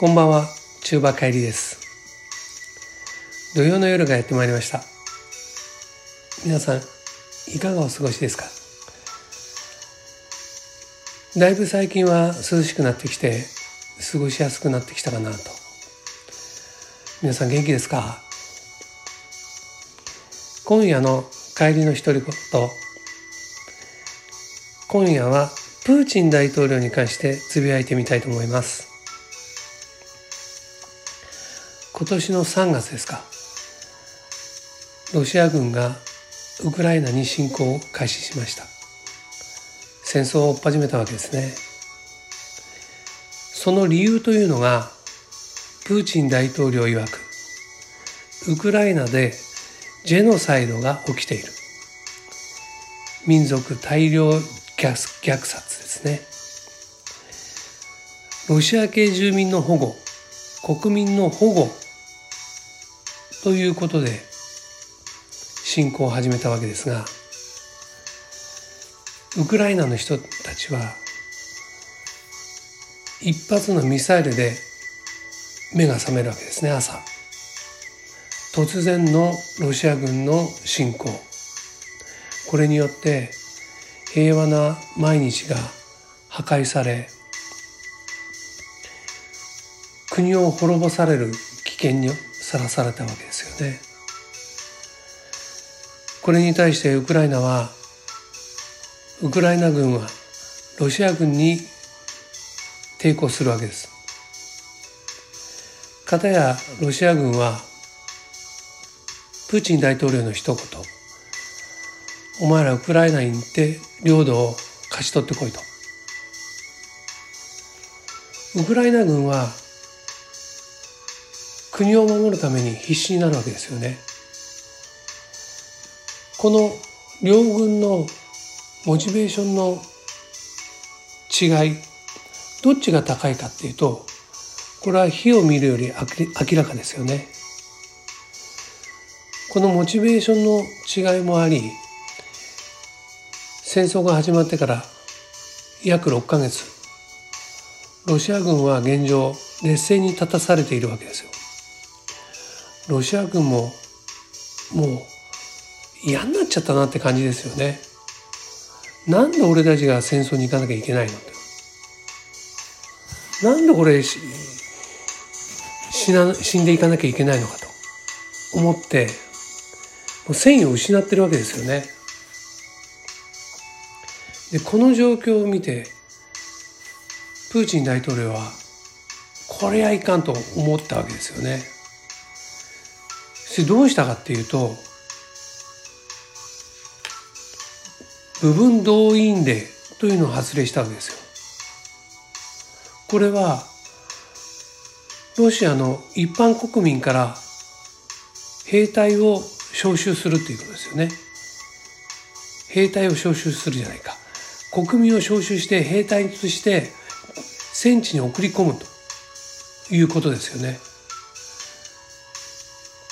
こんばんは、中馬帰りです。土曜の夜がやってまいりました。皆さん、いかがお過ごしですか？だいぶ最近は涼しくなってきて、過ごしやすくなってきたかなと。皆さん元気ですか？今夜の帰りの独り言。今夜はプーチン大統領に関してつぶやいてみたいと思います。今年の3月ですか。ロシア軍がウクライナに侵攻を開始しました。戦争を始めたわけですね。その理由というのがプーチン大統領曰くウクライナでジェノサイドが起きている。民族大量虐殺ですね。ロシア系住民の保護国民の保護ということで侵攻を始めたわけですがウクライナの人たちは一発のミサイルで目が覚めるわけですね朝。突然のロシア軍の侵攻これによって平和な毎日が破壊され国を滅ぼされる危険にさらされたわけですよね。これに対してウクライナはウクライナ軍はロシア軍に抵抗するわけです。かたやロシア軍はプーチン大統領の一言お前らウクライナに行って領土を勝ち取ってこいと。ウクライナ軍は国を守るために必死になるわけですよね。この両軍のモチベーションの違いどっちが高いかっていうとこれは火を見るより明らかですよね。このモチベーションの違いもあり戦争が始まってから約6ヶ月ロシア軍は現状劣勢に立たされているわけですよ。ロシア軍ももう嫌になっちゃったなって感じですよね。なんで俺たちが戦争に行かなきゃいけないのって。なんでこれ死な死んでいかなきゃいけないのかと思ってもう戦意を失ってるわけですよね。でこの状況を見てプーチン大統領はこれはいかんと思ったわけですよね。どうしたかっていうと部分動員令というのを発令したわけですよ。これはロシアの一般国民から兵隊を招集するっていうことですよね。兵隊を招集するじゃないか。国民を招集して兵隊として戦地に送り込むということですよね。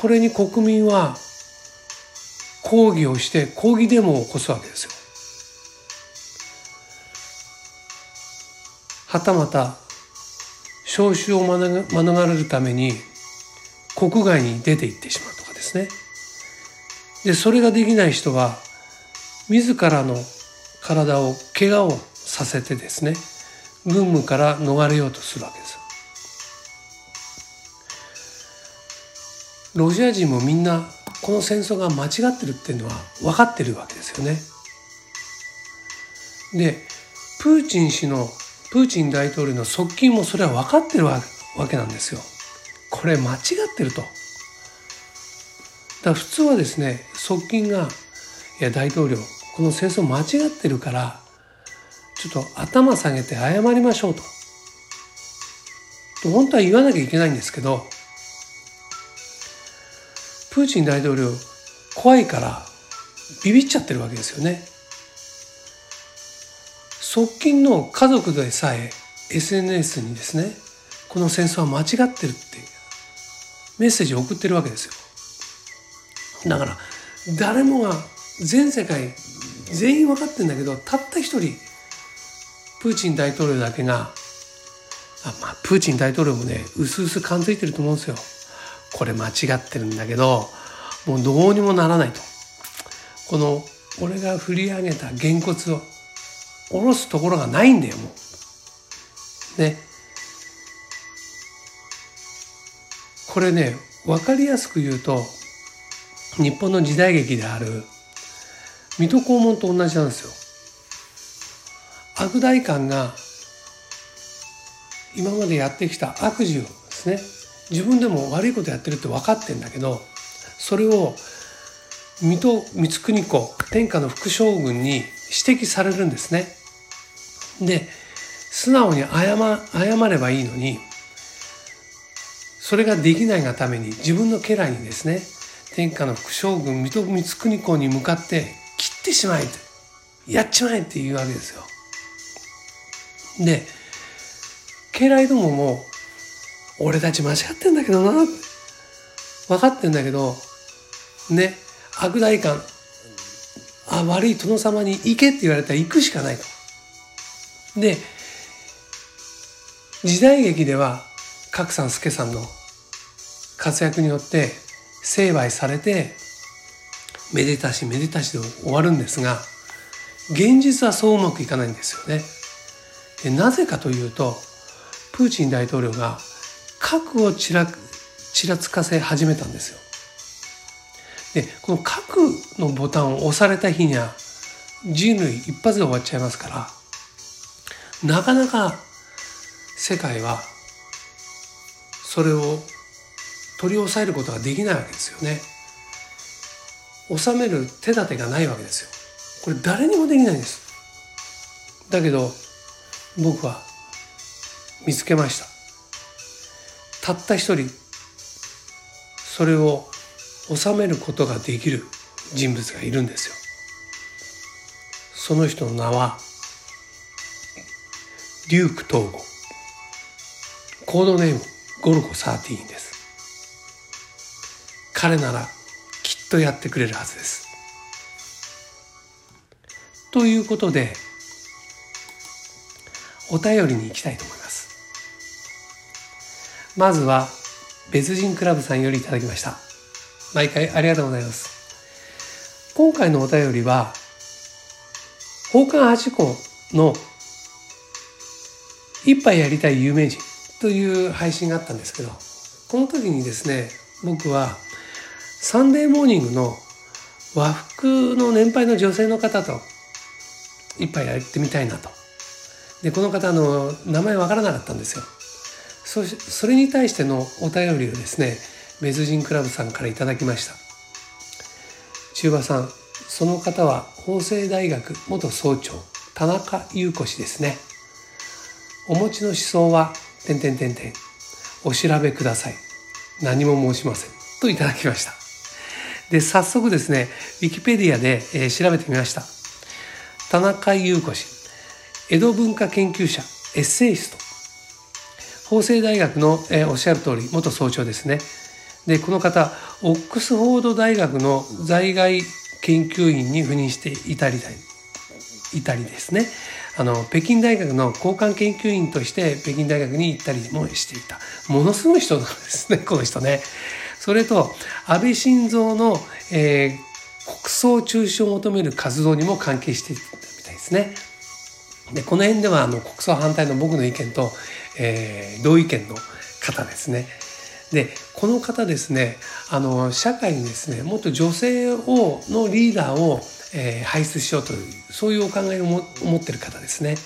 これに国民は抗議をして抗議デモを起こすわけですよ。はたまた招集を免れるために国外に出て行ってしまうとかですね。で、それができない人は自らの体を怪我をさせてですね、軍務から逃れようとするわけです。ロシア人もみんなこの戦争が間違ってるっていうのは分かってるわけですよね。でプーチン氏のプーチン大統領の側近もそれは分かってるわけなんですよ。これ間違ってると。だ普通はですね側近が「いや大統領この戦争間違ってるからちょっと頭下げて謝りましょうと」と本当は言わなきゃいけないんですけどプーチン大統領怖いからビビっちゃってるわけですよね。側近の家族でさえ SNS にですねこの戦争は間違ってるってメッセージを送ってるわけですよ。だから誰もが全世界全員分かってんだけどたった一人プーチン大統領だけがあまあ、プーチン大統領もね、うすうす感づいてると思うんですよ。これ間違ってるんだけど、もうどうにもならないと。この、俺が振り上げたげんこつを下ろすところがないんだよ、もう。ね。これね、わかりやすく言うと、日本の時代劇である、水戸黄門と同じなんですよ。悪代官が今までやってきた悪事をですね自分でも悪いことやってるって分かってんだけどそれを水戸光圀公天下の副将軍に指摘されるんですね。で素直に謝謝ればいいのにそれができないがために自分の家来にですね天下の副将軍水戸光圀公に向かって切ってしまえやっちまえって言うわけですよ。で家来どもも俺たち間違ってんだけどな分かってんだけどね悪代官あ悪い殿様に行けって言われたら行くしかないと。で時代劇では角さん助さんの活躍によって成敗されてめでたしめでたしで終わるんですが現実はそううまくいかないんですよね。でなぜかというとプーチン大統領が核をちらちらつかせ始めたんですよ。でこの核のボタンを押された日には人類一発で終わっちゃいますからなかなか世界はそれを取り押さえることができないわけですよね。収める手立てがないわけですよ。これ誰にもできないんです。だけど僕は見つけましたたった一人それを収めることができる人物がいるんですよ。その人の名はデューク東郷コードネームゴルゴ13です。彼ならきっとやってくれるはずです。ということでお便りに行きたいと思います。まずは、別人クラブさんよりいただきました。毎回ありがとうございます。今回のお便りは、宝冠八公の一杯やりたい有名人という配信があったんですけど、この時にですね、僕はサンデーモーニングの和服の年配の女性の方と一杯やってみたいなとでこの方の名前わからなかったんですよそそれに対してのお便りをですね別人クラブさんからいただきました。中馬さんその方は法政大学元総長田中優子氏ですね。お持ちの思想は点々点々お調べください。何も申しません。といただきました。で早速ですねウィキペディアで、えー、調べてみました。田中優子氏江戸文化研究者エッセイスト。法政大学の、え、おっしゃる通り元総長ですねでこの方オックスフォード大学の在外研究員に赴任していたりいたりですねあの北京大学の交換研究員として北京大学に行ったりもしていたものすごい人なんですね この人ね。それと安倍晋三の、えー、国葬中止を求める活動にも関係していたみたいですね。でこの辺ではあの国葬反対の僕の意見と、えー、同意見の方ですね。でこの方ですねあの社会にですねもっと女性をのリーダーを、えー、輩出しようというそういうお考えを持ってる方ですね。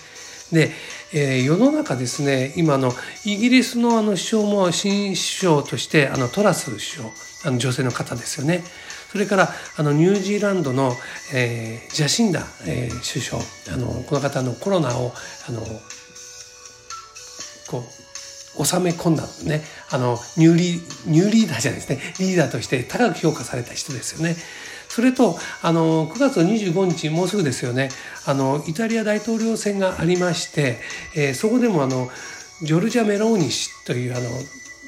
で、えー、世の中ですね今のイギリスのあの首相も新首相としてあのトラス首相あの女性の方ですよね。それからあのニュージーランドの、えー、ジャシンダ、えー、首相あのこの方のコロナをあのこう収め込んだねあのニューリニューリーダーじゃないですねリーダーとして高く評価された人ですよね。それとあの9月25日もうすぐですよねあのイタリア大統領選がありまして、えー、そこでもあのジョルジャ・メローニ氏というあの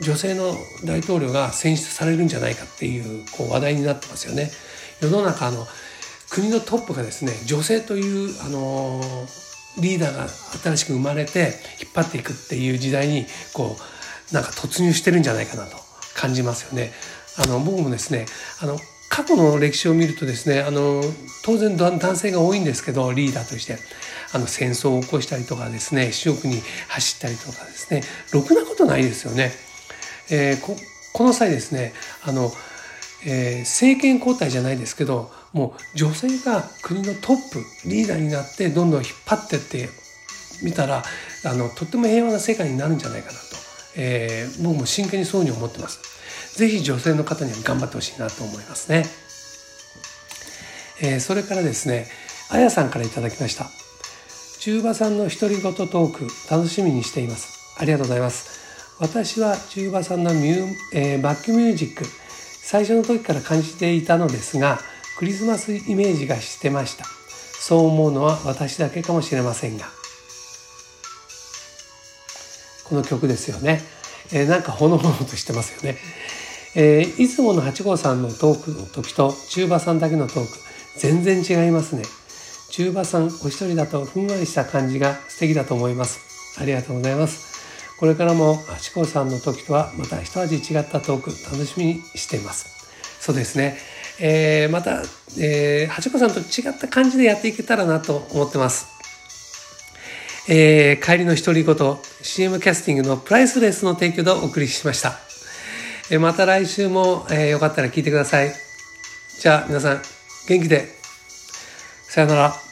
女性の大統領が選出されるんじゃないかっていうこう話題になってますよね。世の中の国のトップがですね女性というあのリーダーが新しく生まれて引っ張っていくっていう時代にこうなんか突入してるんじゃないかなと感じますよね。あの僕もですねあの過去の歴史を見るとですねあの当然男性が多いんですけどリーダーとしてあの戦争を起こしたりとかですね主翼に走ったりとかですねろくなことないですよね。えー、ここの際ですねあの、えー、政権交代じゃないですけどもう女性が国のトップリーダーになってどんどん引っ張ってってみたらあのとっても平和な世界になるんじゃないかなと、えー、僕も真剣にそうに思ってます。ぜひ女性の方には頑張ってほしいなと思いますね。えー、それからですね、あやさんからいきました。中馬さんの独り言トーク楽しみにしています。ありがとうございます。私は中馬さんのミュ、えー、バックミュージック最初の時から感じていたのですがクリスマスイメージがしてました。そう思うのは私だけかもしれませんが。この曲ですよね、えー、なんかほのぼのとしてますよね、えー、いつもの八号さんのトークの時と中馬さんだけのトーク全然違いますね。中馬さんお一人だとふんわりした感じが素敵だと思います。ありがとうございます。これからも八甲さんの時とはまた一味違ったトーク楽しみにしています。そうですね。えー、また、えー、八甲さんと違った感じでやっていけたらなと思ってます。えー、帰りの独り言 CM キャスティングのプライスレスの提供でお送りしました。えー、また来週も、えー、よかったら聞いてください。じゃあ皆さん元気で。さよなら。